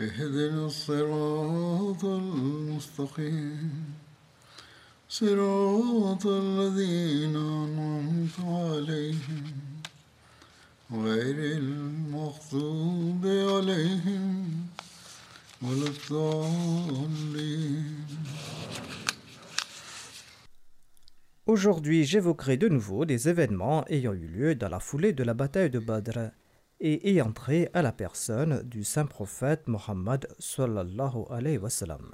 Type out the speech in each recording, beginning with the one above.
اهدنا الصراط المستقيم صراط الذين أنعمت عليهم غير المغضوب عليهم ولا الضالين Aujourd'hui, j'évoquerai de nouveau des événements ayant eu lieu dans la foulée de la bataille de Badr et ayant trait à la personne du saint prophète Mohammed sallallahu alayhi wa sallam.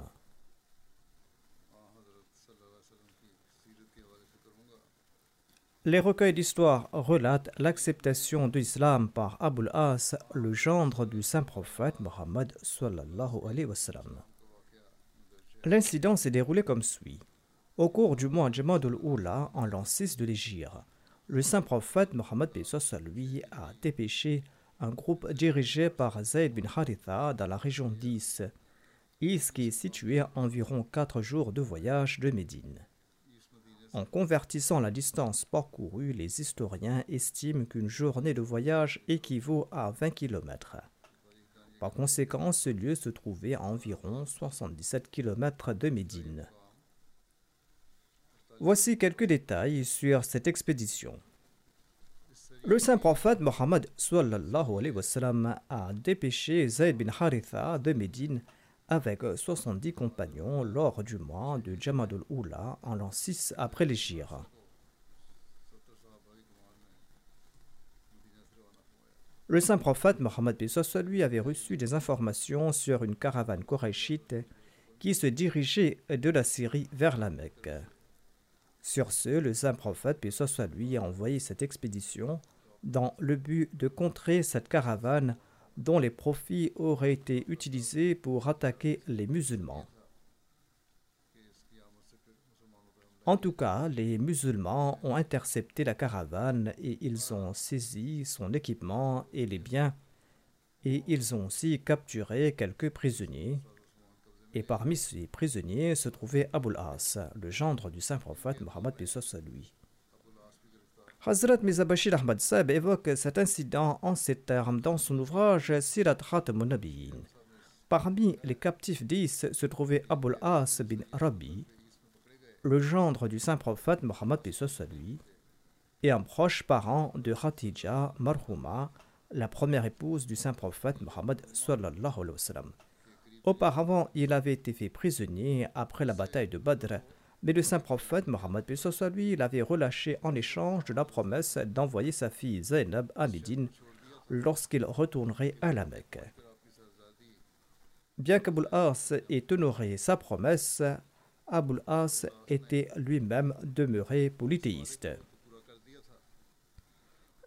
Les recueils d'histoire relatent l'acceptation de l'islam par Abul As, le gendre du saint prophète Mohammed sallallahu alayhi wa sallam. L'incident s'est déroulé comme suit. Au cours du mois Jamadul Oula, en l'an 6 de l'Égypte, le saint prophète Mohammed lui a dépêché un groupe dirigé par Zayd bin Haritha dans la région d'Is, Is qui est située à environ 4 jours de voyage de Médine. En convertissant la distance parcourue, les historiens estiment qu'une journée de voyage équivaut à 20 km. Par conséquent, ce lieu se trouvait à environ 77 km de Médine. Voici quelques détails sur cette expédition. Le saint prophète Mohammed a dépêché Zayd bin Haritha de Médine avec 70 compagnons lors du mois de Jamadul Oula en l'an 6 après l'Égypte. Le saint prophète Mohammed lui avait reçu des informations sur une caravane koraïchite qui se dirigeait de la Syrie vers la Mecque. Sur ce, le saint prophète, puis soit lui, a envoyé cette expédition dans le but de contrer cette caravane dont les profits auraient été utilisés pour attaquer les musulmans. En tout cas, les musulmans ont intercepté la caravane et ils ont saisi son équipement et les biens, et ils ont aussi capturé quelques prisonniers, et parmi ces prisonniers se trouvait Abul As, le gendre du saint prophète Mohammed lui. Hazrat Mizabashir Ahmad Saab évoque cet incident en ces termes dans son ouvrage Sirat Khatamun Parmi les captifs d'Is se trouvait Abul As bin Rabi, le gendre du saint prophète Mohammed lui, et un proche parent de Khatija Marhuma, la première épouse du saint prophète Mohammed sallallahu. Auparavant, il avait été fait prisonnier après la bataille de Badr, mais le saint prophète Mohammed lui l'avait relâché en échange de la promesse d'envoyer sa fille Zainab à Médine lorsqu'il retournerait à la Mecque. Bien qu'Aboul As ait honoré sa promesse, Aboul As était lui-même demeuré polythéiste.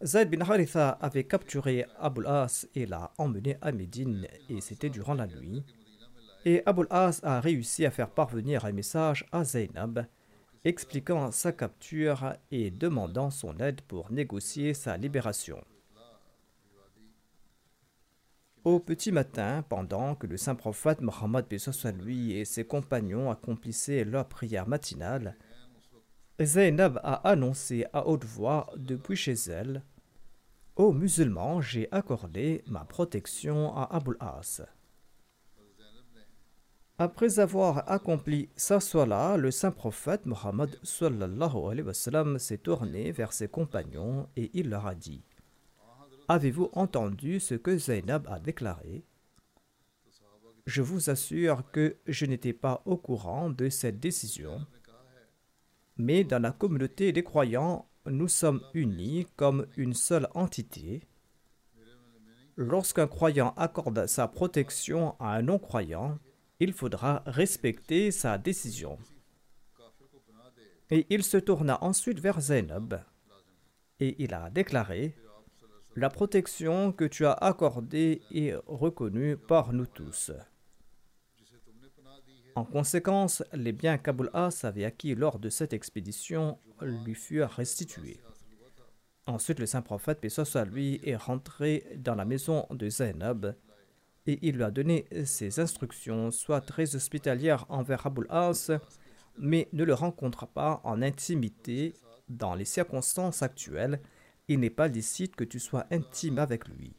Zayd bin Haritha avait capturé Aboul As et l'a emmené à Médine, et c'était durant la nuit et Abul As a réussi à faire parvenir un message à Zainab expliquant sa capture et demandant son aide pour négocier sa libération. Au petit matin, pendant que le saint prophète Mohammed lui et ses compagnons accomplissaient leur prière matinale, Zainab a annoncé à haute voix depuis chez elle Ô musulmans, j'ai accordé ma protection à Abul As. Après avoir accompli sa sola, le saint prophète Mohammed s'est tourné vers ses compagnons et il leur a dit Avez-vous entendu ce que Zainab a déclaré? Je vous assure que je n'étais pas au courant de cette décision, mais dans la communauté des croyants, nous sommes unis comme une seule entité. Lorsqu'un croyant accorde sa protection à un non-croyant, il faudra respecter sa décision. Et il se tourna ensuite vers Zainab et il a déclaré La protection que tu as accordée est reconnue par nous tous. En conséquence, les biens qu'Abul As avait acquis lors de cette expédition lui furent restitués. Ensuite, le saint prophète, soit lui, est rentré dans la maison de Zainab et il lui a donné ses instructions, soit très hospitalières envers Abul As, mais ne le rencontre pas en intimité dans les circonstances actuelles. Il n'est pas licite que tu sois intime avec lui.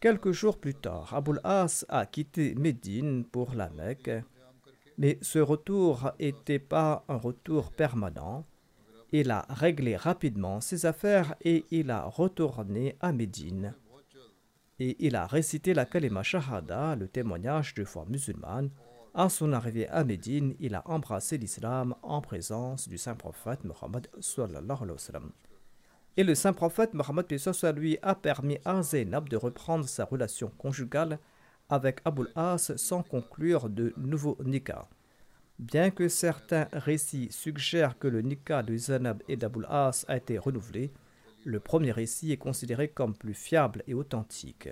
Quelques jours plus tard, Abul As a quitté Médine pour la Mecque mais ce retour n'était pas un retour permanent. Il a réglé rapidement ses affaires et il a retourné à Médine. Et il a récité la kalima shahada, le témoignage de foi musulmane. À son arrivée à Médine, il a embrassé l'islam en présence du saint prophète Mohammed Et le saint prophète Mohammed lui a permis à Zainab de reprendre sa relation conjugale avec Abul As sans conclure de nouveau nikah. Bien que certains récits suggèrent que le nikah de Zainab et d'Abul As a été renouvelé, le premier récit est considéré comme plus fiable et authentique.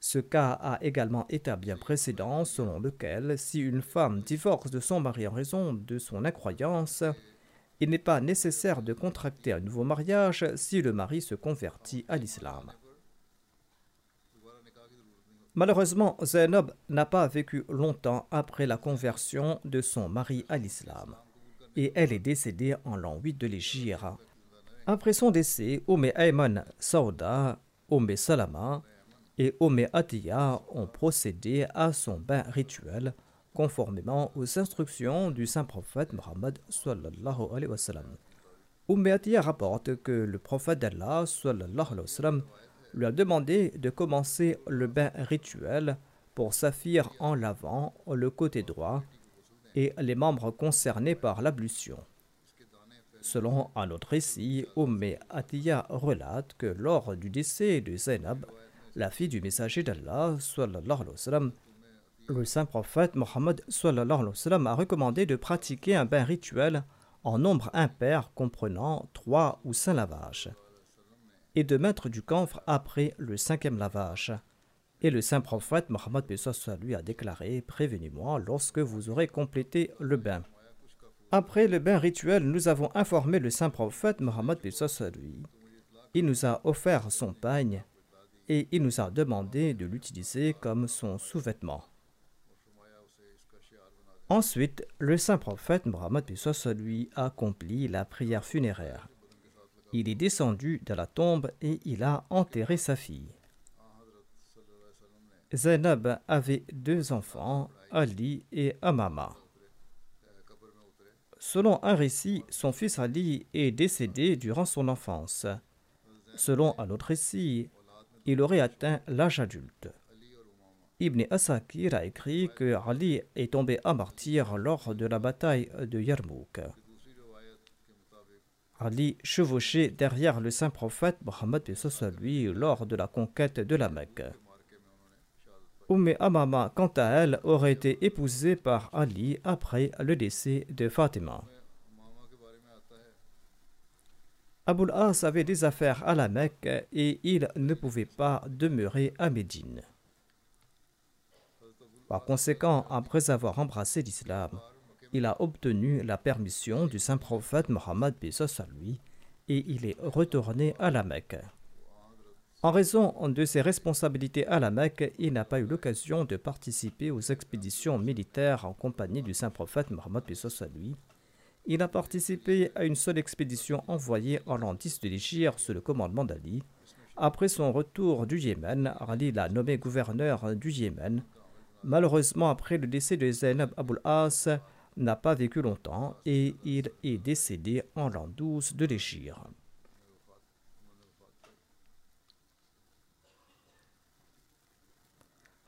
Ce cas a également établi un précédent selon lequel si une femme divorce de son mari en raison de son incroyance, il n'est pas nécessaire de contracter un nouveau mariage si le mari se convertit à l'islam. Malheureusement, Zainab n'a pas vécu longtemps après la conversion de son mari à l'islam et elle est décédée en l'an 8 de l'Égypte. Après son décès, Oumé Ayman Saouda, Oumé Salama et Oumé Atiya ont procédé à son bain rituel conformément aux instructions du saint prophète Mohammed sallallahu alayhi wa sallam. Atiya rapporte que le prophète d'Allah sallallahu lui a demandé de commencer le bain rituel pour saphir en lavant le côté droit et les membres concernés par l'ablution. Selon un autre récit, Umm Atiya relate que lors du décès de Zainab, la fille du messager d'Allah, le saint prophète Mohammed a recommandé de pratiquer un bain rituel en nombre impair comprenant trois ou cinq lavages et de mettre du camphre après le cinquième lavage. Et le saint prophète Mohammed lui a déclaré Prévenez-moi lorsque vous aurez complété le bain. Après le bain rituel, nous avons informé le saint prophète Mohammed lui. Il nous a offert son pagne et il nous a demandé de l'utiliser comme son sous-vêtement. Ensuite, le saint prophète Mohammed lui accomplit la prière funéraire. Il est descendu de la tombe et il a enterré sa fille. Zainab avait deux enfants, Ali et Amama. Selon un récit, son fils Ali est décédé durant son enfance. Selon un autre récit, il aurait atteint l'âge adulte. Ibn Asakir a écrit que Ali est tombé à martyr lors de la bataille de Yarmouk. Ali chevauchait derrière le saint prophète Mohammed lui lors de la conquête de la Mecque. Umm Amama, quant à elle, aurait été épousée par Ali après le décès de Fatima. Abul As avait des affaires à la Mecque et il ne pouvait pas demeurer à Médine. Par conséquent, après avoir embrassé l'islam, il a obtenu la permission du saint prophète Mohammed lui et il est retourné à la Mecque. En raison de ses responsabilités à la Mecque, il n'a pas eu l'occasion de participer aux expéditions militaires en compagnie du saint prophète Mohammed à lui. Il a participé à une seule expédition envoyée en l'an 10 de l'Égypte sous le commandement d'Ali. Après son retour du Yémen, Ali l'a nommé gouverneur du Yémen. Malheureusement, après le décès de Zainab Abul As, n'a pas vécu longtemps et il est décédé en l'an 12 de l'Égypte.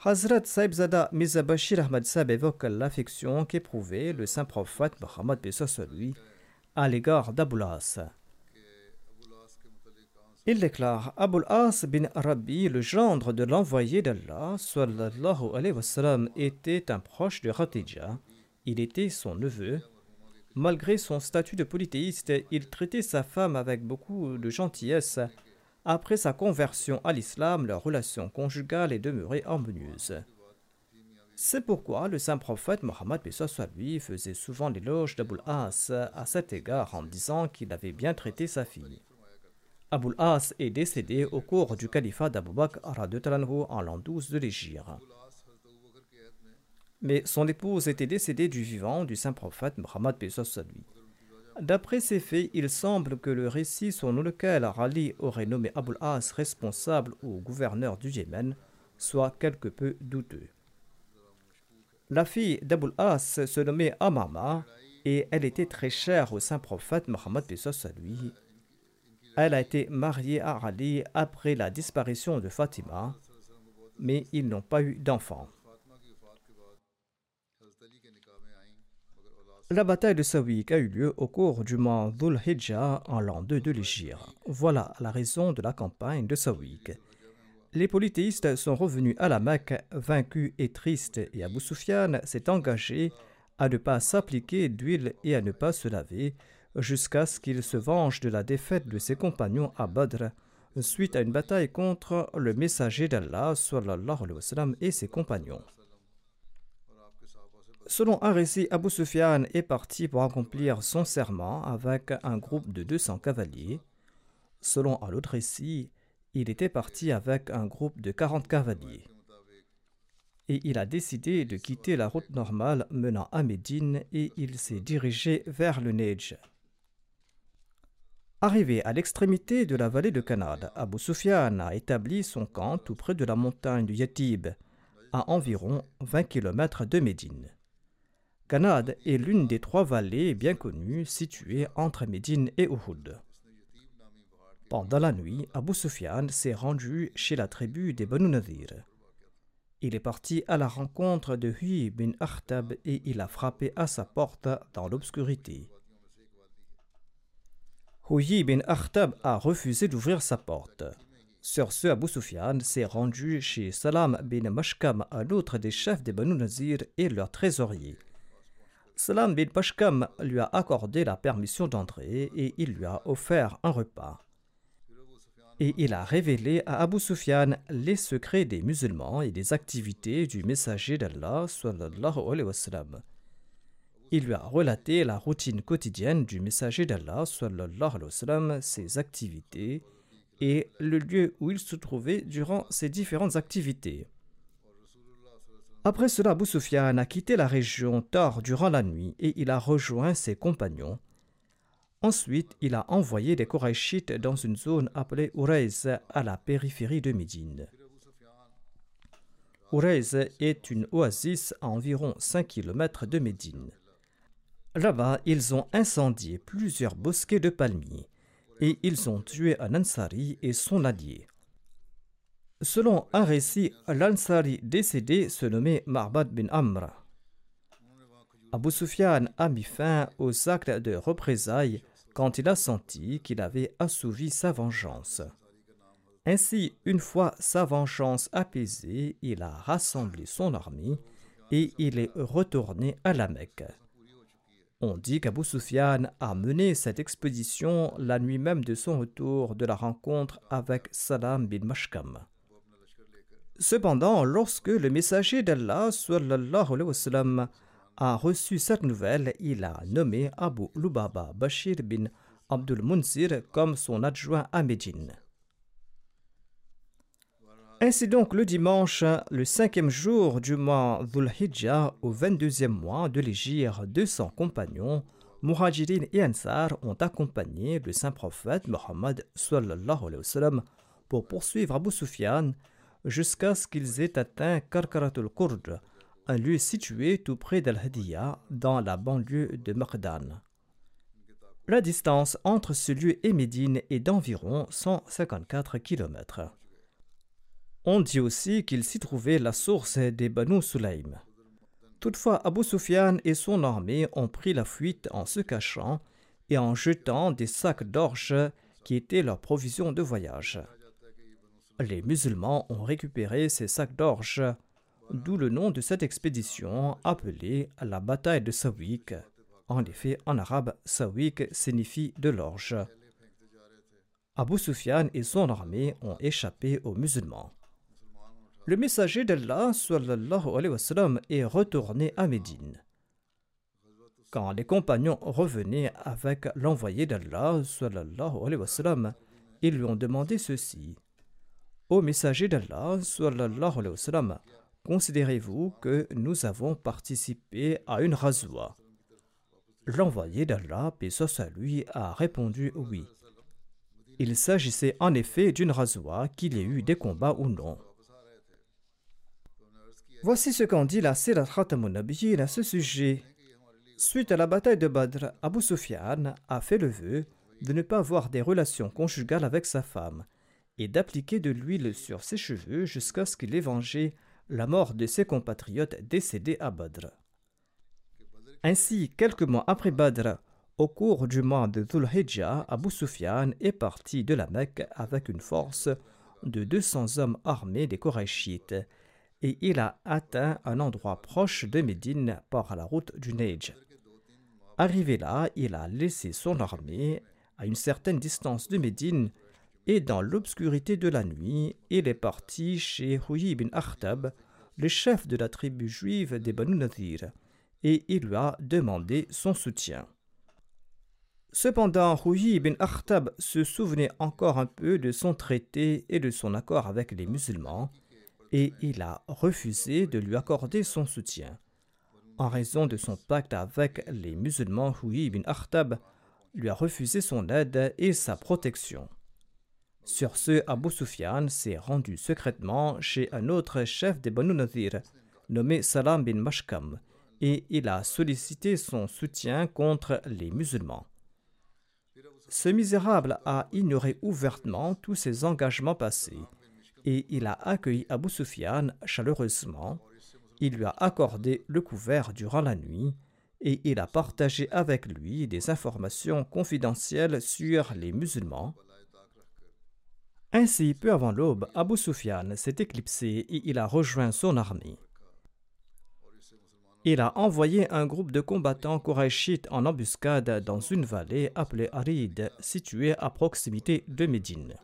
Hazrat Saibzada Mizabashir Ahmad Sab évoque l'affection qu'éprouvait le saint prophète Mohammed lui à l'égard d'Aboulas. Il déclare Abul As bin Rabbi, le gendre de l'envoyé d'Allah, sallallahu alayhi wa sallam, était un proche de Khatija. Il était son neveu. Malgré son statut de polythéiste, il traitait sa femme avec beaucoup de gentillesse. Après sa conversion à l'islam, leur relation conjugale est demeurée harmonieuse. C'est pourquoi le saint prophète Mohammed lui faisait souvent l'éloge d'Abul As à cet égard en disant qu'il avait bien traité sa fille. Abul As est décédé au cours du califat d'Abu Bakr en l'an 12 de l'Égypte. Mais son épouse était décédée du vivant du saint prophète Muhammad lui. D'après ces faits, il semble que le récit selon lequel Rali aurait nommé Abul As responsable ou gouverneur du Yémen soit quelque peu douteux. La fille d'Abul As se nommait Amama et elle était très chère au saint prophète Muhammad lui elle a été mariée à Ali après la disparition de Fatima, mais ils n'ont pas eu d'enfants. La bataille de Sawik a eu lieu au cours du mois Dhul Hijjah en l'an 2 de l'Égypte. Voilà la raison de la campagne de Sawik. Les polythéistes sont revenus à la Mecque vaincus et tristes et Abu Sufyan s'est engagé à ne pas s'appliquer d'huile et à ne pas se laver, jusqu'à ce qu'il se venge de la défaite de ses compagnons à Badr suite à une bataille contre le messager d'Allah et ses compagnons. Selon un récit, Abu Sufyan est parti pour accomplir son serment avec un groupe de 200 cavaliers. Selon un autre récit, il était parti avec un groupe de 40 cavaliers. Et il a décidé de quitter la route normale menant à Médine et il s'est dirigé vers le Neige. Arrivé à l'extrémité de la vallée de Canade, Abu Sufyan a établi son camp tout près de la montagne du Yatib, à environ 20 km de Médine. Canade est l'une des trois vallées bien connues situées entre Médine et Uhud. Pendant la nuit, Abu Sufyan s'est rendu chez la tribu des Banu Nadir. Il est parti à la rencontre de Hui bin Akhtab et il a frappé à sa porte dans l'obscurité. Huyi bin Akhtab a refusé d'ouvrir sa porte. Sur ce, Abu Sufyan s'est rendu chez Salam bin Mashkam, un autre des chefs des Banu Nazir et leur trésorier. Salam bin Mashkam lui a accordé la permission d'entrer et il lui a offert un repas. Et il a révélé à Abu Sufyan les secrets des musulmans et des activités du messager d'Allah. Il lui a relaté la routine quotidienne du messager d'Allah, ses activités et le lieu où il se trouvait durant ses différentes activités. Après cela, Abu Sufyan a quitté la région tard durant la nuit et il a rejoint ses compagnons. Ensuite, il a envoyé des Korachites dans une zone appelée Ureiz à la périphérie de Médine. Ureiz est une oasis à environ 5 km de Médine. Là-bas, ils ont incendié plusieurs bosquets de palmiers et ils ont tué un Ansari et son allié. Selon un récit, l'Ansari décédé se nommait Marbad bin Amr. Abu Sufyan a mis fin aux actes de représailles quand il a senti qu'il avait assouvi sa vengeance. Ainsi, une fois sa vengeance apaisée, il a rassemblé son armée et il est retourné à la Mecque. On dit qu'Abu Sufyan a mené cette expédition la nuit même de son retour de la rencontre avec Salam bin Mashkam. Cependant, lorsque le messager d'Allah a reçu cette nouvelle, il a nommé Abu Lubaba Bashir bin Abdul Munzir comme son adjoint à Médine. Ainsi donc, le dimanche, le cinquième jour du mois Dhul au 22e mois de l'Égypte, 200 compagnons, Muhajirin et Ansar, ont accompagné le saint prophète Mohammed pour poursuivre Abu Sufyan jusqu'à ce qu'ils aient atteint Karkaratul Kurd, un lieu situé tout près d'Al-Hadiya, dans la banlieue de Maqdan. La distance entre ce lieu et Médine est d'environ 154 km. On dit aussi qu'il s'y trouvait la source des Banu Sulaim. Toutefois, Abu Sufyan et son armée ont pris la fuite en se cachant et en jetant des sacs d'orge qui étaient leur provision de voyage. Les musulmans ont récupéré ces sacs d'orge, d'où le nom de cette expédition appelée la bataille de Sawik. En effet, en arabe, Sawik signifie de l'orge. Abu Sufyan et son armée ont échappé aux musulmans. Le messager d'Allah est retourné à Médine. Quand les compagnons revenaient avec l'envoyé d'Allah, ils lui ont demandé ceci. Ô messager d'Allah, considérez-vous que nous avons participé à une razwa? L'envoyé d'Allah, paix à lui, a répondu oui. Il s'agissait en effet d'une razwa, qu'il y ait eu des combats ou non. Voici ce qu'en dit la Sirat Khatamun à ce sujet. Suite à la bataille de Badr, Abu Sufyan a fait le vœu de ne pas avoir des relations conjugales avec sa femme et d'appliquer de l'huile sur ses cheveux jusqu'à ce qu'il ait vengé la mort de ses compatriotes décédés à Badr. Ainsi, quelques mois après Badr, au cours du mois de Dhul Hijjah, Abu Sufyan est parti de la Mecque avec une force de 200 hommes armés des Korachites et il a atteint un endroit proche de Médine par la route du Neige. Arrivé là, il a laissé son armée à une certaine distance de Médine et dans l'obscurité de la nuit, il est parti chez Huyi ibn Akhtab, le chef de la tribu juive des Banu Nadir, et il lui a demandé son soutien. Cependant, Rouhi ibn Akhtab se souvenait encore un peu de son traité et de son accord avec les musulmans, et il a refusé de lui accorder son soutien. En raison de son pacte avec les musulmans, Rouhi ibn Akhtab lui a refusé son aide et sa protection. Sur ce, Abu Sufyan s'est rendu secrètement chez un autre chef des Banu Nadir, nommé Salam bin Mashkam, et il a sollicité son soutien contre les musulmans. Ce misérable a ignoré ouvertement tous ses engagements passés et il a accueilli Abu Sufyan chaleureusement. Il lui a accordé le couvert durant la nuit et il a partagé avec lui des informations confidentielles sur les musulmans. Ainsi, peu avant l'aube, Abu Sufyan s'est éclipsé et il a rejoint son armée il a envoyé un groupe de combattants korachites en embuscade dans une vallée appelée Arid, située à proximité de Médine.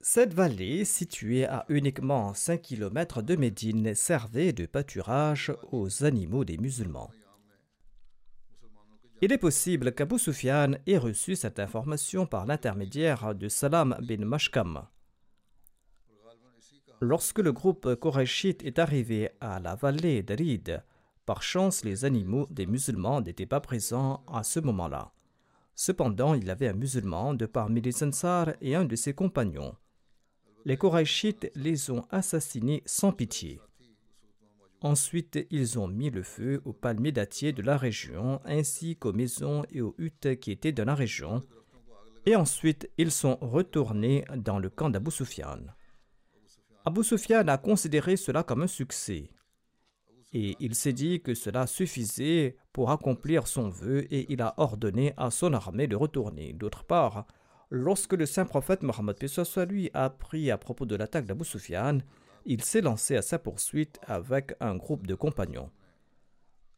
Cette vallée, située à uniquement 5 km de Médine, servait de pâturage aux animaux des musulmans. Il est possible qu'Abu Sufyan ait reçu cette information par l'intermédiaire de Salam bin Mashkam. Lorsque le groupe Koraishite est arrivé à la vallée d'Arid, par chance les animaux des musulmans n'étaient pas présents à ce moment-là. Cependant, il y avait un musulman de parmi les Ansar et un de ses compagnons. Les Korachites les ont assassinés sans pitié. Ensuite, ils ont mis le feu aux palmiers dattiers de la région, ainsi qu'aux maisons et aux huttes qui étaient dans la région. Et ensuite, ils sont retournés dans le camp d'Abu Sufyan. Abu Sufyan a considéré cela comme un succès. Et il s'est dit que cela suffisait pour accomplir son vœu et il a ordonné à son armée de retourner. D'autre part, lorsque le saint prophète Mohammed lui a appris à propos de l'attaque d'Abu Sufyan, il s'est lancé à sa poursuite avec un groupe de compagnons.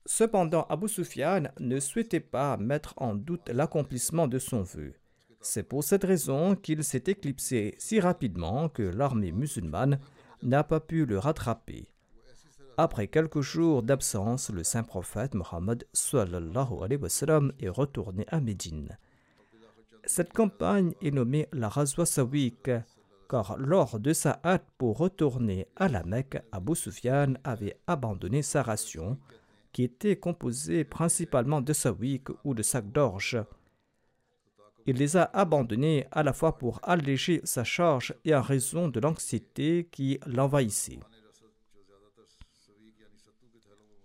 Cependant, Abu Sufyan ne souhaitait pas mettre en doute l'accomplissement de son vœu. C'est pour cette raison qu'il s'est éclipsé si rapidement que l'armée musulmane n'a pas pu le rattraper. Après quelques jours d'absence, le saint prophète Mohammed est retourné à Médine. Cette campagne est nommée la Razwa Sawik, car lors de sa hâte pour retourner à la Mecque, Abu Sufyan avait abandonné sa ration, qui était composée principalement de sawik ou de sacs d'orge, il les a abandonnés à la fois pour alléger sa charge et en raison de l'anxiété qui l'envahissait.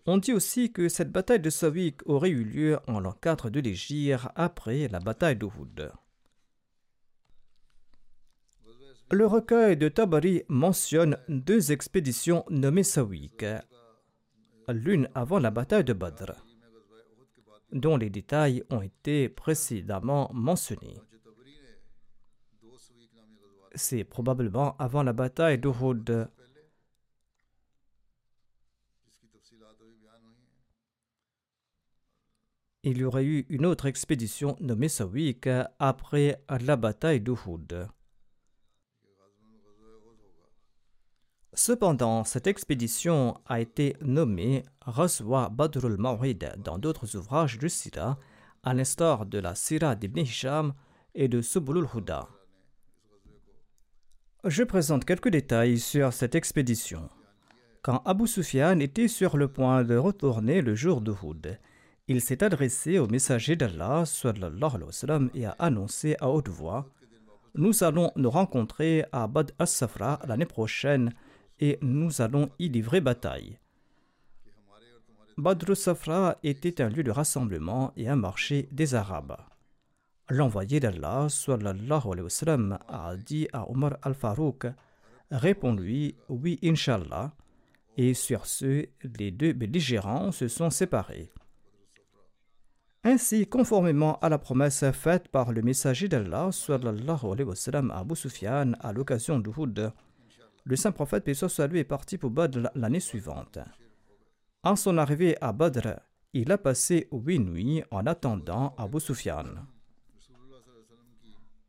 On dit aussi que cette bataille de Savik aurait eu lieu en 4 de l'Égypte après la bataille d'Uhud. Le recueil de Tabari mentionne deux expéditions nommées Sawik, l'une avant la bataille de Badr, dont les détails ont été précédemment mentionnés. C'est probablement avant la bataille d'Uhud. Il y aurait eu une autre expédition nommée Sawik après la bataille d'Uhud. Cependant, cette expédition a été nommée Raswa Badrul Mawhid dans d'autres ouvrages de Sira, à l'instar de la Sira d'Ibn Hisham et de Subulul Huda. Je présente quelques détails sur cette expédition. Quand Abu Sufyan était sur le point de retourner le jour d'Uhud, il s'est adressé au messager d'Allah et a annoncé à haute voix Nous allons nous rencontrer à Bad as-Safra l'année prochaine et nous allons y livrer bataille. Badr Safra était un lieu de rassemblement et un marché des Arabes. L'envoyé d'Allah a dit à Omar al-Farouk Réponds-lui oui, Inshallah. Et sur ce, les deux belligérants se sont séparés. Ainsi, conformément à la promesse faite par le messager d'Allah à Abu à l'occasion d'Uhud, le saint prophète, paix soit est parti pour Badr l'année suivante. En son arrivée à Badr, il a passé huit nuits en attendant Abu Sufyan.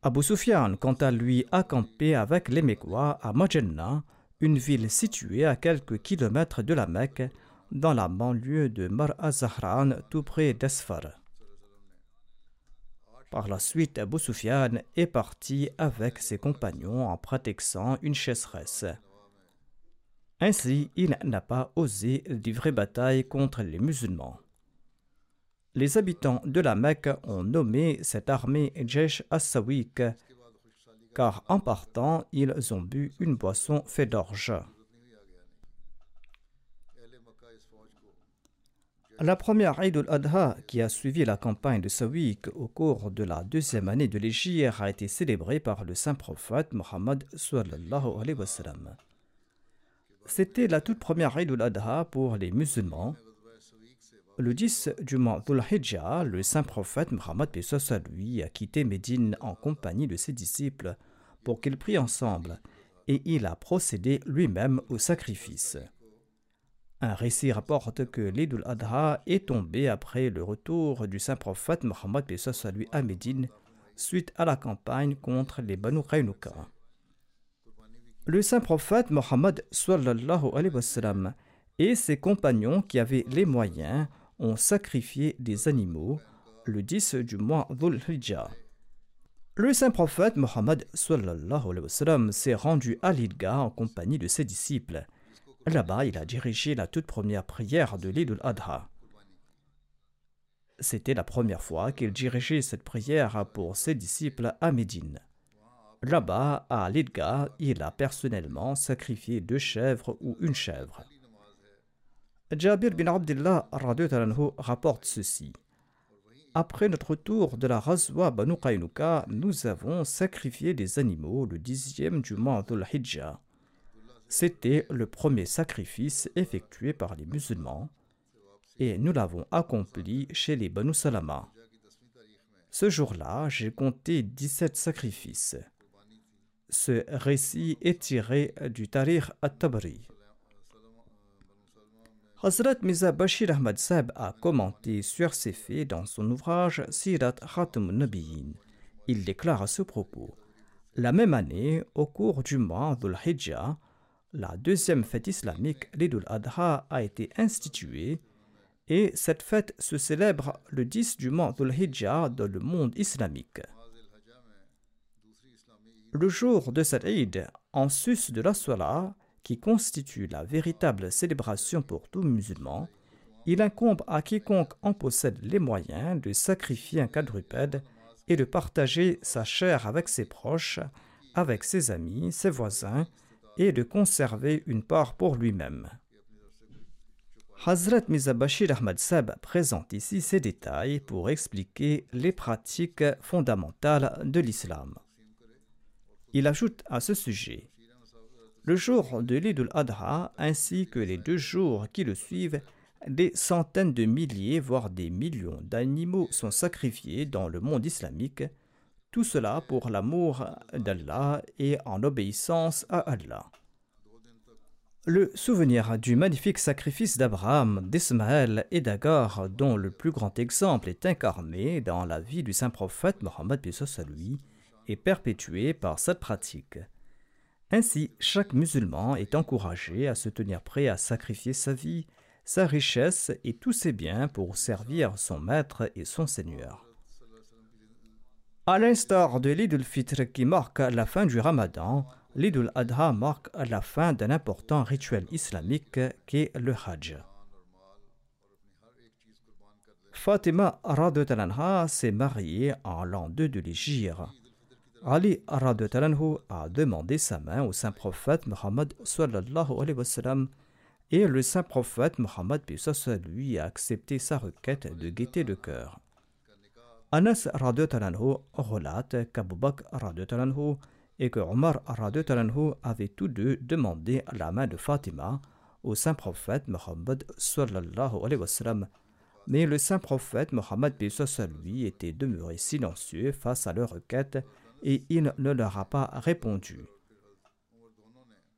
Abu Sufyan, quant à lui, a campé avec les Mekwa à Majenna, une ville située à quelques kilomètres de la Mecque, dans la banlieue de Mar Azahran, tout près d'Esfar. Par la suite, Abu est parti avec ses compagnons en prétextant une chasseresse. Ainsi, il n'a pas osé livrer bataille contre les musulmans. Les habitants de la Mecque ont nommé cette armée Jesh Assawik, car en partant, ils ont bu une boisson faite d'orge. La première Eid al-Adha qui a suivi la campagne de Sawik au cours de la deuxième année de l'Égypte a été célébrée par le saint prophète Mohammed C'était la toute première Eid al-Adha pour les musulmans. Le 10 du mois dhul Hijjah, le saint prophète Mohammed lui a quitté Médine en compagnie de ses disciples pour qu'ils prient ensemble et il a procédé lui-même au sacrifice. Un récit rapporte que l'Eid al-Adha est tombé après le retour du saint prophète Mohammed lui à Médine suite à la campagne contre les Banu Qaynuka. Le saint prophète Mohammed et ses compagnons qui avaient les moyens ont sacrifié des animaux le 10 du mois Dhul Hijjah. Le saint prophète Mohammed s'est rendu à l'Idga en compagnie de ses disciples. Là-bas, il a dirigé la toute première prière de l'Eid al-Adha. C'était la première fois qu'il dirigeait cette prière pour ses disciples à Médine. Là-bas, à l'Idga, il a personnellement sacrifié deux chèvres ou une chèvre. Jabir bin Abdullah rapporte ceci. Après notre tour de la Razwa Banu Qaynuka, nous avons sacrifié des animaux le dixième du mois de. C'était le premier sacrifice effectué par les musulmans et nous l'avons accompli chez les Banu Salama. Ce jour-là, j'ai compté 17 sacrifices. Ce récit est tiré du Tariq at-Tabari. Hazrat Miza Bashir Ahmad Sab a commenté sur ces faits dans son ouvrage Sirat Khatam Nabiyin. Il déclare à ce propos La même année, au cours du mois dhul Hijjah, la deuxième fête islamique, l'Eid al-Adha, a été instituée et cette fête se célèbre le 10 du mois dhul Hijjah dans le monde islamique. Le jour de cette Eid, en sus de la Salah, qui constitue la véritable célébration pour tout musulman, il incombe à quiconque en possède les moyens de sacrifier un quadrupède et de partager sa chair avec ses proches, avec ses amis, ses voisins, et de conserver une part pour lui-même. Hazrat Mizabashir Ahmad Sab présente ici ces détails pour expliquer les pratiques fondamentales de l'islam. Il ajoute à ce sujet Le jour de l'Eid al-Adha ainsi que les deux jours qui le suivent, des centaines de milliers, voire des millions d'animaux sont sacrifiés dans le monde islamique, tout cela pour l'amour d'Allah et en obéissance à Allah. Le souvenir du magnifique sacrifice d'Abraham, d'Ismaël et d'Agar, dont le plus grand exemple est incarné dans la vie du saint prophète Mohammed à lui, est perpétué par cette pratique. Ainsi, chaque musulman est encouragé à se tenir prêt à sacrifier sa vie, sa richesse et tous ses biens pour servir son maître et son seigneur. À l'instar de l'Eid al-Fitr qui marque la fin du ramadan, l'Eid al-Adha marque la fin d'un important rituel islamique qu'est le Hajj. Fatima Radutalanha s'est mariée en l'an 2 de l'Égypte. Ali Radutalanhu a demandé sa main au saint prophète Muhammad sallallahu alayhi wa sallam et le saint prophète Muhammad lui a accepté sa requête de gaieté de cœur. Anas relate qu'Abu Bakr et que Omar avaient tous deux demandé la main de Fatima au saint prophète Mohammed mais le saint prophète Mohammed lui était demeuré silencieux face à leur requête et il ne leur a pas répondu.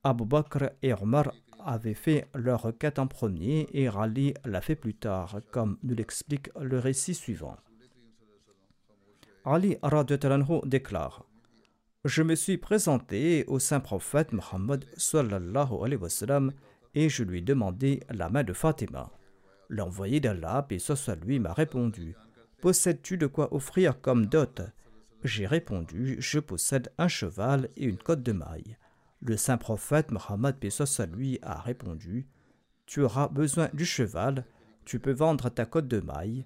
Abu Bakr et Omar avaient fait leur requête en premier et Rali l'a fait plus tard, comme nous l'explique le récit suivant. Ali déclare je me suis présenté au saint prophète Mohammed et je lui ai demandé la main de Fatima. L'envoyé d'Allah, et lui, m'a répondu Possèdes-tu de quoi offrir comme dot? J'ai répondu Je possède un cheval et une côte de maille. Le saint prophète Mohammed, soit lui, a répondu Tu auras besoin du cheval, tu peux vendre ta côte de maille.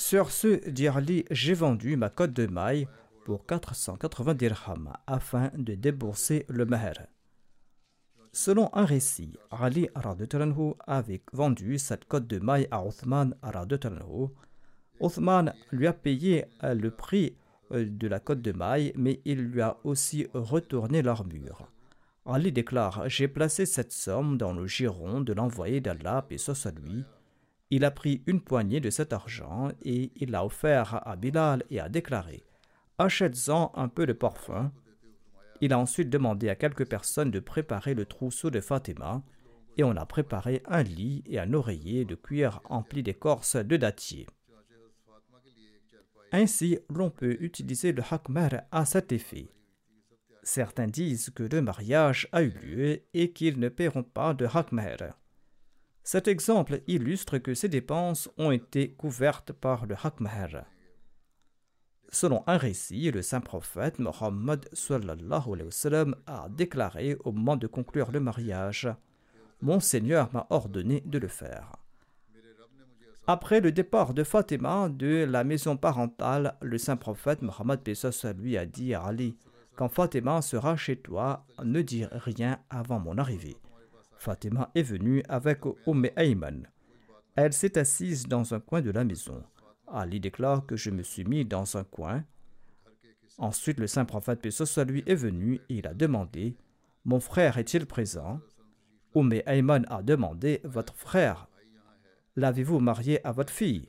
Sur ce, dit J'ai vendu ma côte de maille pour 480 dirhams afin de débourser le maher. Selon un récit, Ali avait vendu cette côte de maille à Othman Othman lui a payé euh, le prix euh, de la côte de maille, mais il lui a aussi retourné l'armure. Ali déclare J'ai placé cette somme dans le giron de l'envoyé d'Allah, et soit lui. Il a pris une poignée de cet argent et il l'a offert à Bilal et a déclaré achète-en un peu de parfum. Il a ensuite demandé à quelques personnes de préparer le trousseau de Fatima, et on a préparé un lit et un oreiller de cuir empli d'écorce de dattier. Ainsi, l'on peut utiliser le hakmer à cet effet. Certains disent que le mariage a eu lieu et qu'ils ne paieront pas de hakmer. Cet exemple illustre que ces dépenses ont été couvertes par le hakmer. Selon un récit, le saint prophète Mohammed a déclaré au moment de conclure le mariage Mon Seigneur m'a ordonné de le faire. Après le départ de Fatima de la maison parentale, le saint prophète Mohammed lui a dit à Ali Quand Fatima sera chez toi, ne dis rien avant mon arrivée. Fatima est venue avec Umm Ayman. Elle s'est assise dans un coin de la maison. Ali déclare que je me suis mis dans un coin. Ensuite, le saint prophète Pessoa lui est venu et il a demandé Mon frère est-il présent? Oumé Ayman a demandé Votre frère, l'avez-vous marié à votre fille?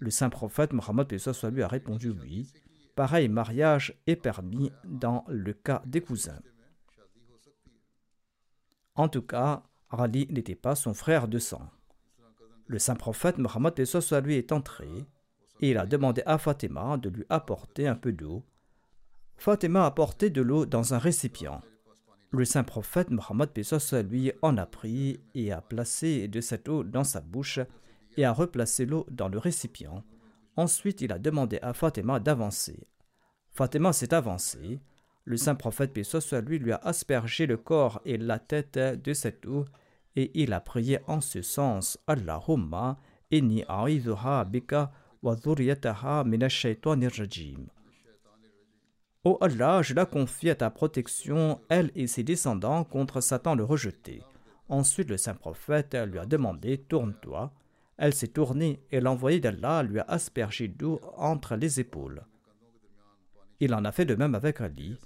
Le saint prophète Mohammed Pessoa lui a répondu Oui. Pareil mariage est permis dans le cas des cousins. En tout cas, Ali n'était pas son frère de sang. Le saint prophète Mohammed lui est entré et il a demandé à Fatima de lui apporter un peu d'eau. Fatima a apporté de l'eau dans un récipient. Le saint prophète Mohammed lui en a pris et a placé de cette eau dans sa bouche et a replacé l'eau dans le récipient. Ensuite, il a demandé à Fatima d'avancer. Fatima s'est avancée. Le saint prophète lui lui a aspergé le corps et la tête de cette eau et il a prié en ce sens Allahumma inni a'idhuha bika wa dhurriyataha minash rajim. Ô Allah, je la confie à ta protection, elle et ses descendants, contre Satan le rejeté. Ensuite, le saint prophète lui a demandé Tourne-toi. Elle s'est tournée et l'envoyé d'Allah lui a aspergé d'eau entre les épaules. Il en a fait de même avec Ali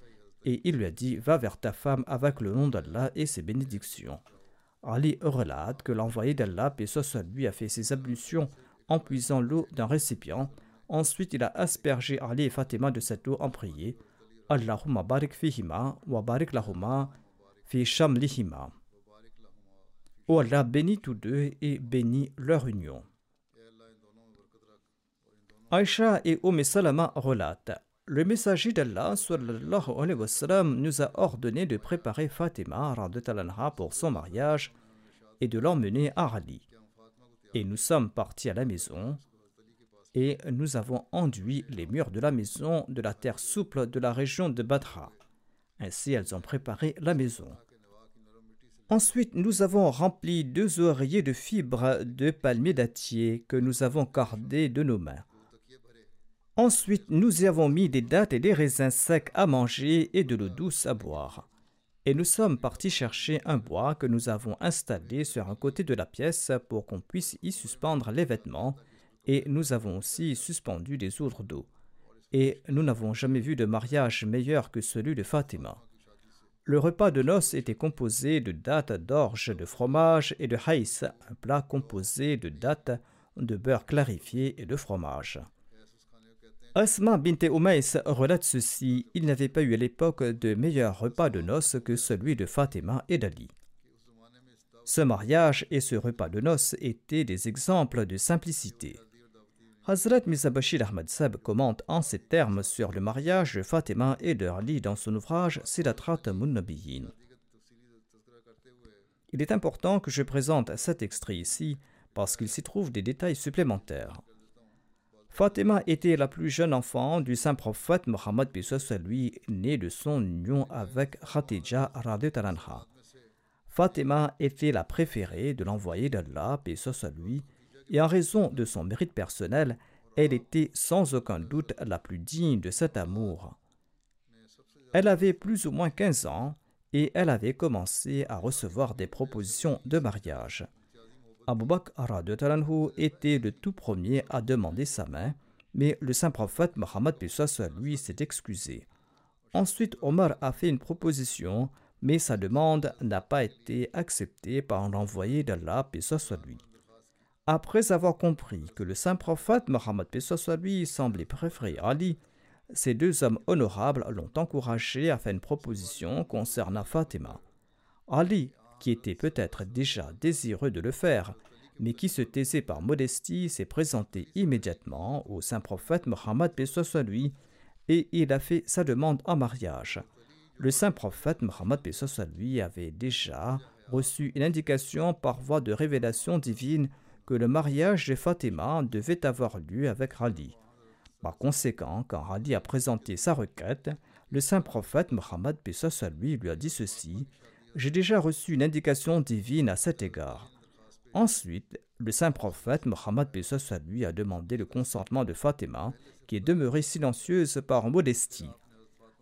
et il lui a dit Va vers ta femme avec le nom d'Allah et ses bénédictions. Ali relate que l'envoyé d'Allah, paix lui, a fait ses ablutions en puisant l'eau d'un récipient. Ensuite, il a aspergé Ali et Fatima de cette eau en prier. Allahumma barik fihima wa barik lahuma fi shamlihima. Oh Allah bénit tous deux et bénit leur union. Aïcha et Oum Salama relatent Le messager d'Allah nous a ordonné de préparer Fatima pour son mariage et de l'emmener à Ali. Et nous sommes partis à la maison et nous avons enduit les murs de la maison de la terre souple de la région de Badra. Ainsi, elles ont préparé la maison. Ensuite, nous avons rempli deux oreillers de fibres de palmier dattier que nous avons cordés de nos mains. Ensuite, nous y avons mis des dattes et des raisins secs à manger et de l'eau douce à boire. Et nous sommes partis chercher un bois que nous avons installé sur un côté de la pièce pour qu'on puisse y suspendre les vêtements, et nous avons aussi suspendu des ouvres d'eau. Et nous n'avons jamais vu de mariage meilleur que celui de Fatima. Le repas de noces était composé de dattes, d'orge, de fromage et de haïs, un plat composé de dattes, de beurre clarifié et de fromage. Asma bint Umays relate ceci il n'avait pas eu à l'époque de meilleur repas de noces que celui de Fatima et d'Ali. Ce mariage et ce repas de noces étaient des exemples de simplicité. Hazrat Mizabashir Ahmad Sab commente en ces termes sur le mariage de Fatima et de Ali dans son ouvrage Sidatrat Munnabiyin. Il est important que je présente cet extrait ici parce qu'il s'y trouve des détails supplémentaires. Fatima était la plus jeune enfant du saint prophète Mohammed lui, né de son union avec Khatija Talanha. Fatima était la préférée de l'envoyé d'Allah, lui, et en raison de son mérite personnel, elle était sans aucun doute la plus digne de cet amour. Elle avait plus ou moins 15 ans et elle avait commencé à recevoir des propositions de mariage. Abu Bakr était le tout premier à demander sa main, mais le saint prophète Mohammed lui s'est excusé. Ensuite, Omar a fait une proposition, mais sa demande n'a pas été acceptée par l'envoyé d'Allah, lui. Après avoir compris que le saint prophète Mohammed lui semblait préférer Ali, ces deux hommes honorables l'ont encouragé à faire une proposition concernant Fatima. Ali qui était peut-être déjà désireux de le faire, mais qui se taisait par modestie, s'est présenté immédiatement au saint prophète Mohammed soit lui, et il a fait sa demande en mariage. Le saint prophète Mohammed soit lui avait déjà reçu une indication par voie de révélation divine que le mariage de Fatima devait avoir lieu avec Rali. Par conséquent, quand Rali a présenté sa requête, le saint prophète Mohammed lui lui a dit ceci j'ai déjà reçu une indication divine à cet égard. Ensuite, le saint prophète Mohammed lui a demandé le consentement de Fatima, qui est demeurée silencieuse par modestie.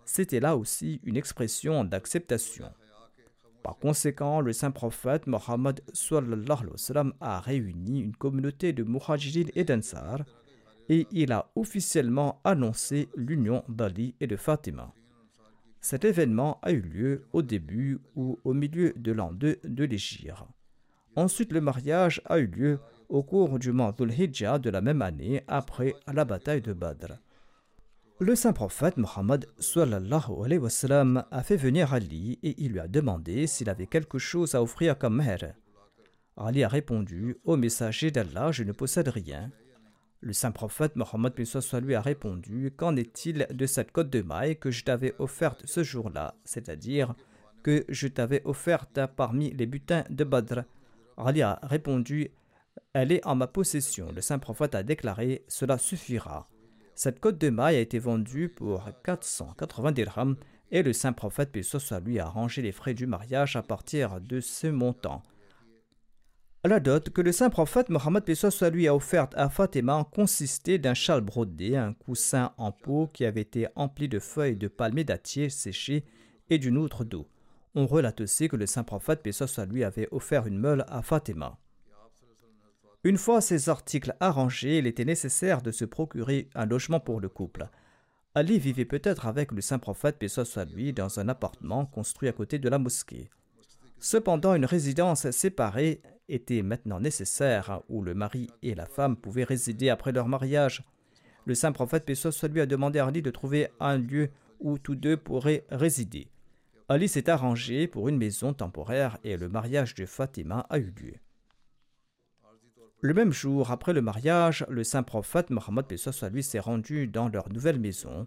C'était là aussi une expression d'acceptation. Par conséquent, le saint prophète Mohammed a réuni une communauté de muhajirin et d'Ansar et il a officiellement annoncé l'union d'Ali et de Fatima. Cet événement a eu lieu au début ou au milieu de l'an 2 de l'Égypte. Ensuite, le mariage a eu lieu au cours du mois dhul de la même année après la bataille de Badr. Le saint prophète Mohammed a fait venir Ali et il lui a demandé s'il avait quelque chose à offrir comme mère. Ali a répondu Au messager d'Allah, je ne possède rien. Le saint prophète Mohammed lui a répondu Qu'en est-il de cette côte de maille que je t'avais offerte ce jour-là? C'est-à-dire que je t'avais offerte parmi les butins de Badr. Ali a répondu Elle est en ma possession. Le saint prophète a déclaré Cela suffira. Cette côte de maille a été vendue pour 480 dirhams et le saint prophète lui a rangé les frais du mariage à partir de ce montant. La dot que le saint prophète Mohammed lui a offerte à Fatima consistait d'un châle brodé, un coussin en peau qui avait été empli de feuilles de palmier dattier séchées et d'une outre d'eau. On relate aussi que le saint prophète lui avait offert une meule à Fatima. Une fois ces articles arrangés, il était nécessaire de se procurer un logement pour le couple. Ali vivait peut-être avec le saint prophète, soit lui, dans un appartement construit à côté de la mosquée. Cependant, une résidence séparée était maintenant nécessaire, où le mari et la femme pouvaient résider après leur mariage. Le saint prophète, soit lui, a demandé à Ali de trouver un lieu où tous deux pourraient résider. Ali s'est arrangé pour une maison temporaire et le mariage de Fatima a eu lieu. Le même jour, après le mariage, le saint prophète Mohammed lui s'est rendu dans leur nouvelle maison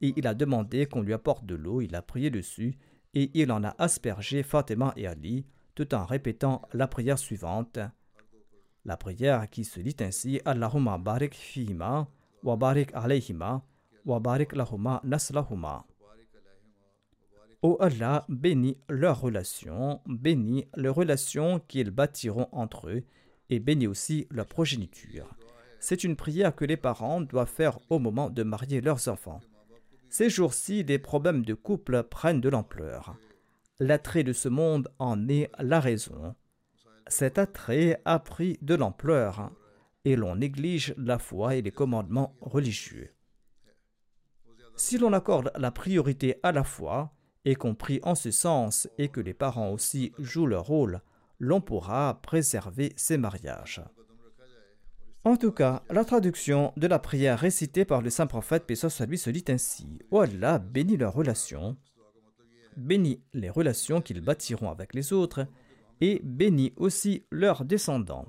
et il a demandé qu'on lui apporte de l'eau, il a prié dessus et il en a aspergé Fatima et Ali tout en répétant la prière suivante. La prière qui se lit ainsi Allahumma barik fihima wa barik alayhima wa barik lahuma naslahuma. Ô Allah, bénis leurs relations, bénis les relations qu'ils bâtiront entre eux et bénis aussi leur progéniture. C'est une prière que les parents doivent faire au moment de marier leurs enfants. Ces jours-ci, des problèmes de couple prennent de l'ampleur. L'attrait de ce monde en est la raison. Cet attrait a pris de l'ampleur et l'on néglige la foi et les commandements religieux. Si l'on accorde la priorité à la foi, et compris en ce sens, et que les parents aussi jouent leur rôle, l'on pourra préserver ces mariages. En tout cas, la traduction de la prière récitée par le saint prophète, soit lui, se dit ainsi Oh Allah bénit leurs relations, bénit les relations qu'ils bâtiront avec les autres, et bénit aussi leurs descendants.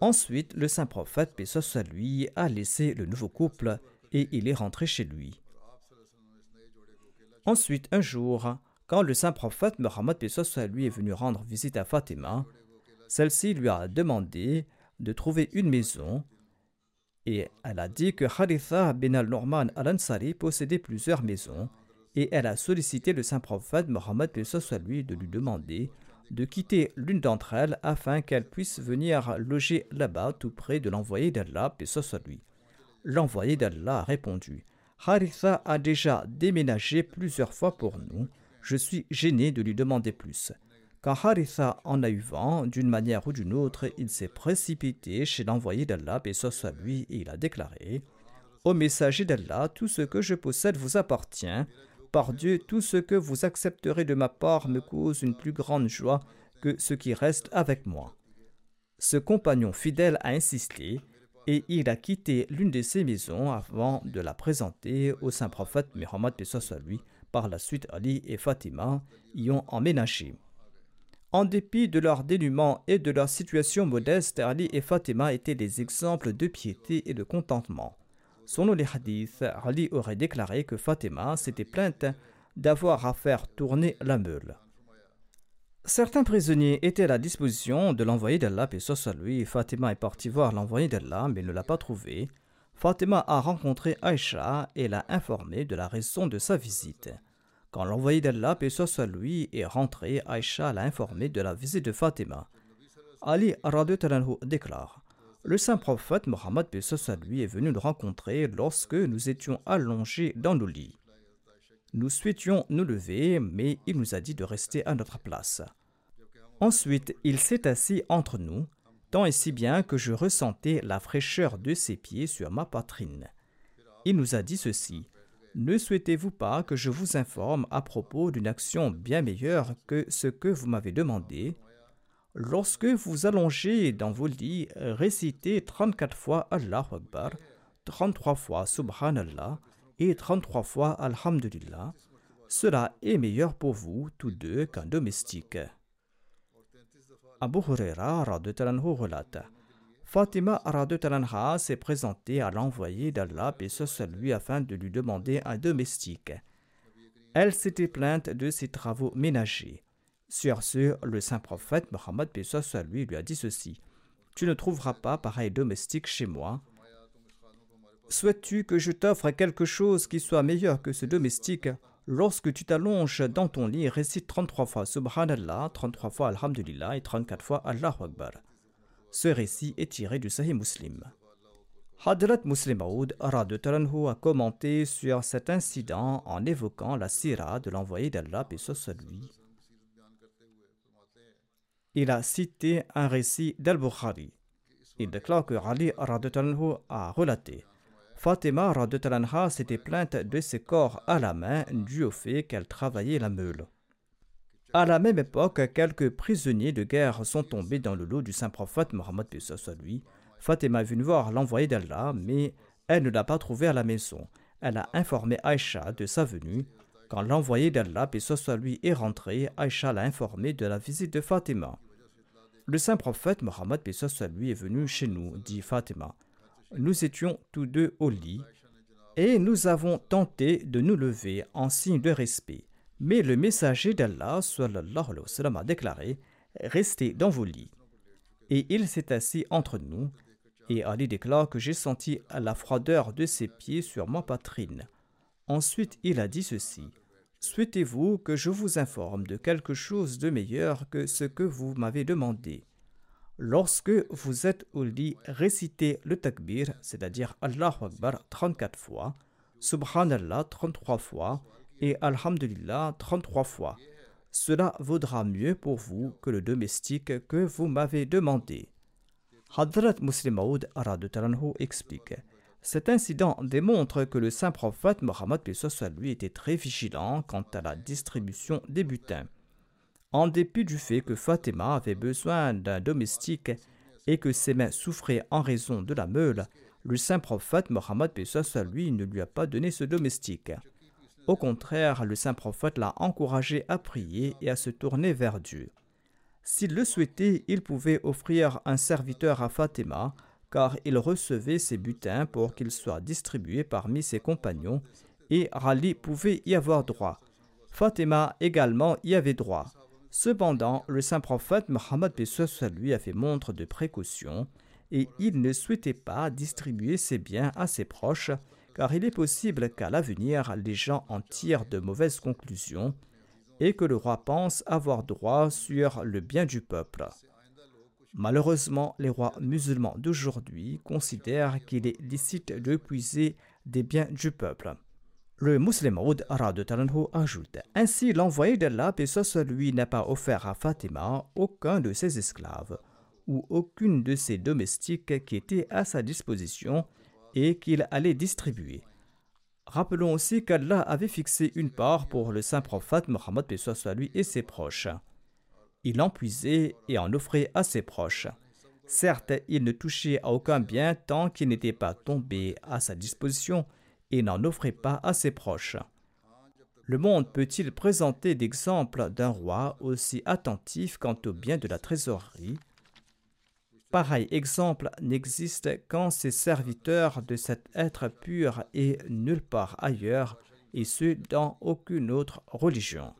Ensuite, le saint prophète, paix soit lui, a laissé le nouveau couple et il est rentré chez lui. Ensuite, un jour, quand le saint prophète Mohammed lui est venu rendre visite à Fatima, celle-ci lui a demandé de trouver une maison et elle a dit que Haritha bin al-Norman al-Ansari possédait plusieurs maisons et elle a sollicité le saint prophète Mohammed lui de lui demander de quitter l'une d'entre elles afin qu'elle puisse venir loger là-bas tout près de l'envoyé d'Allah, lui. L'envoyé d'Allah a répondu Haritha a déjà déménagé plusieurs fois pour nous je suis gêné de lui demander plus. Quand Haritha en a eu vent, d'une manière ou d'une autre, il s'est précipité chez l'envoyé d'Allah, et soit lui, et il a déclaré Ô messager d'Allah, tout ce que je possède vous appartient. Par Dieu, tout ce que vous accepterez de ma part me cause une plus grande joie que ce qui reste avec moi. Ce compagnon fidèle a insisté et il a quitté l'une de ses maisons avant de la présenter au saint prophète Muhammad lui par la suite, Ali et Fatima y ont emménagé. En dépit de leur dénuement et de leur situation modeste, Ali et Fatima étaient des exemples de piété et de contentement. Selon les hadiths, Ali aurait déclaré que Fatima s'était plainte d'avoir à faire tourner la meule. Certains prisonniers étaient à la disposition de l'envoyé d'Allah, et lui. Fatima est partie voir l'envoyé d'Allah, mais ne l'a pas trouvé. Fatima a rencontré Aïcha et l'a informé de la raison de sa visite. Quand l'envoyé d'Allah, paix soit lui, est rentré, Aïcha l'a informé de la visite de Fatima. Ali déclare Le saint prophète Mohammed, lui, est venu nous rencontrer lorsque nous étions allongés dans nos lits. Nous souhaitions nous lever, mais il nous a dit de rester à notre place. Ensuite, il s'est assis entre nous tant et si bien que je ressentais la fraîcheur de ses pieds sur ma poitrine. Il nous a dit ceci. Ne souhaitez-vous pas que je vous informe à propos d'une action bien meilleure que ce que vous m'avez demandé? Lorsque vous allongez dans vos lits, récitez 34 fois Allah Akbar, 33 fois Subhanallah et 33 fois Alhamdulillah. Cela est meilleur pour vous tous deux qu'un domestique. Abu Huraira relate Fatima s'est présentée à l'envoyé d'Allah et ce lui afin de lui demander un domestique. Elle s'était plainte de ses travaux ménagers. Sur ce, le saint prophète Mohammed lui lui a dit ceci Tu ne trouveras pas pareil domestique chez moi. Souhaites-tu que je t'offre quelque chose qui soit meilleur que ce domestique? Lorsque tu t'allonges dans ton lit, récite 33 fois Subhanallah, 33 fois Alhamdulillah et 34 fois Allahu Akbar. Ce récit est tiré du Sahih Muslim. Hadrat Muslim Aoud a commenté sur cet incident en évoquant la sira de l'envoyé d'Allah et lui. Il a cité un récit d'Al-Bukhari. Il déclare que Ali a relaté Fatima s'était plainte de ses corps à la main dû au fait qu'elle travaillait la meule. À la même époque, quelques prisonniers de guerre sont tombés dans le lot du saint prophète Mohammed lui. Fatima est venue voir l'envoyé d'Allah, mais elle ne l'a pas trouvé à la maison. Elle a informé Aïcha de sa venue. Quand l'envoyé d'Allah, soit lui, est rentré, Aïcha l'a informé de la visite de Fatima. Le saint prophète Mohammed, lui, est venu chez nous, dit Fatima. Nous étions tous deux au lit et nous avons tenté de nous lever en signe de respect. Mais le messager d'Allah a déclaré Restez dans vos lits. Et il s'est assis entre nous et Ali déclare que j'ai senti la froideur de ses pieds sur ma poitrine. Ensuite, il a dit ceci. Souhaitez-vous que je vous informe de quelque chose de meilleur que ce que vous m'avez demandé? Lorsque vous êtes au lit, récitez le takbir, c'est-à-dire Allahu Akbar 34 fois, Subhanallah 33 fois et Alhamdulillah 33 fois. Cela vaudra mieux pour vous que le domestique que vous m'avez demandé. Hadrat Muslim Maud explique Cet incident démontre que le saint prophète Mohammed lui était très vigilant quant à la distribution des butins. En dépit du fait que Fatima avait besoin d'un domestique et que ses mains souffraient en raison de la meule, le saint prophète Mohammed lui ne lui a pas donné ce domestique. Au contraire, le saint prophète l'a encouragé à prier et à se tourner vers Dieu. S'il le souhaitait, il pouvait offrir un serviteur à Fatima, car il recevait ses butins pour qu'ils soient distribués parmi ses compagnons, et Rali pouvait y avoir droit. Fatima également y avait droit. Cependant, le saint prophète Mohammed lui a fait montre de précaution et il ne souhaitait pas distribuer ses biens à ses proches, car il est possible qu'à l'avenir les gens en tirent de mauvaises conclusions et que le roi pense avoir droit sur le bien du peuple. Malheureusement, les rois musulmans d'aujourd'hui considèrent qu'il est licite de puiser des biens du peuple. Le musulman Oud ajoute Ainsi, l'envoyé d'Allah, et lui n'a pas offert à Fatima aucun de ses esclaves ou aucune de ses domestiques qui étaient à sa disposition et qu'il allait distribuer. Rappelons aussi qu'Allah avait fixé une part pour le saint prophète Mohammed soit lui et ses proches. Il en puisait et en offrait à ses proches. Certes, il ne touchait à aucun bien tant qu'il n'était pas tombé à sa disposition et n'en offrait pas à ses proches. Le monde peut-il présenter d'exemples d'un roi aussi attentif quant au bien de la trésorerie? Pareil exemple n'existe qu'en ses serviteurs de cet être pur et nulle part ailleurs, et ce dans aucune autre religion.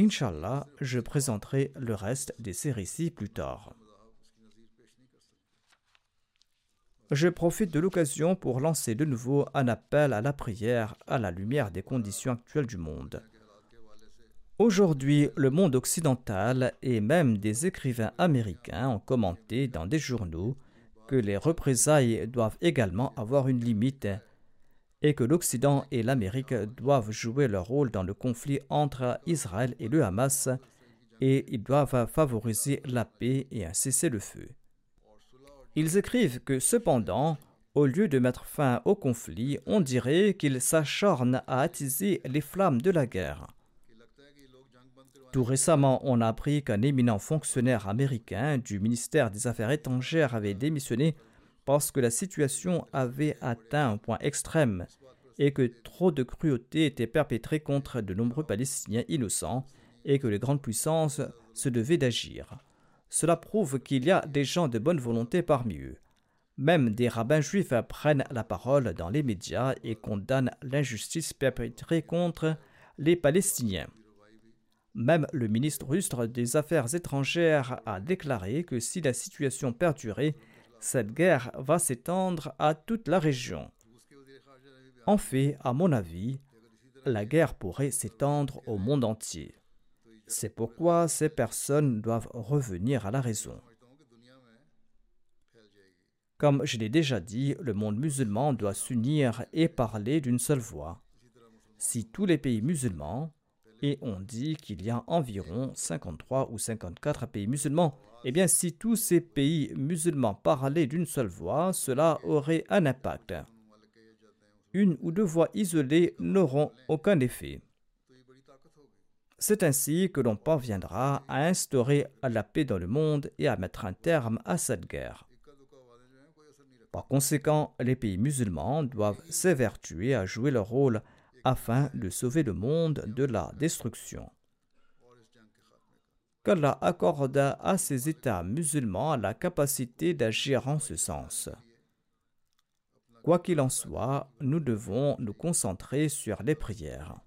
Inch'Allah, je présenterai le reste de ces récits plus tard. Je profite de l'occasion pour lancer de nouveau un appel à la prière à la lumière des conditions actuelles du monde. Aujourd'hui, le monde occidental et même des écrivains américains ont commenté dans des journaux que les représailles doivent également avoir une limite et que l'Occident et l'Amérique doivent jouer leur rôle dans le conflit entre Israël et le Hamas et ils doivent favoriser la paix et un cessez-le-feu. Ils écrivent que cependant, au lieu de mettre fin au conflit, on dirait qu'ils s'acharnent à attiser les flammes de la guerre. Tout récemment, on a appris qu'un éminent fonctionnaire américain du ministère des Affaires étrangères avait démissionné parce que la situation avait atteint un point extrême et que trop de cruauté était perpétrée contre de nombreux Palestiniens innocents et que les grandes puissances se devaient d'agir. Cela prouve qu'il y a des gens de bonne volonté parmi eux. Même des rabbins juifs prennent la parole dans les médias et condamnent l'injustice perpétrée contre les Palestiniens. Même le ministre russe des Affaires étrangères a déclaré que si la situation perdurait, cette guerre va s'étendre à toute la région. En fait, à mon avis, la guerre pourrait s'étendre au monde entier. C'est pourquoi ces personnes doivent revenir à la raison. Comme je l'ai déjà dit, le monde musulman doit s'unir et parler d'une seule voix. Si tous les pays musulmans, Et on dit qu'il y a environ 53 ou 54 pays musulmans. Eh bien, si tous ces pays musulmans parlaient d'une seule voix, cela aurait un impact. Une ou deux voix isolées n'auront aucun effet. C'est ainsi que l'on parviendra à instaurer la paix dans le monde et à mettre un terme à cette guerre. Par conséquent, les pays musulmans doivent s'évertuer à jouer leur rôle afin de sauver le monde de la destruction. Qu'Allah accorde à ces États musulmans la capacité d'agir en ce sens. Quoi qu'il en soit, nous devons nous concentrer sur les prières.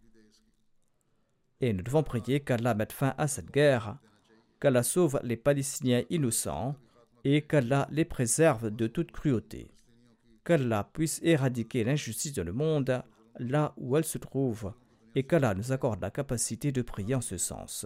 Et nous devons prier qu'Allah mette fin à cette guerre, qu'Allah sauve les Palestiniens innocents et qu'Allah les préserve de toute cruauté. Qu'Allah puisse éradiquer l'injustice dans le monde là où elle se trouve et qu'Allah nous accorde la capacité de prier en ce sens.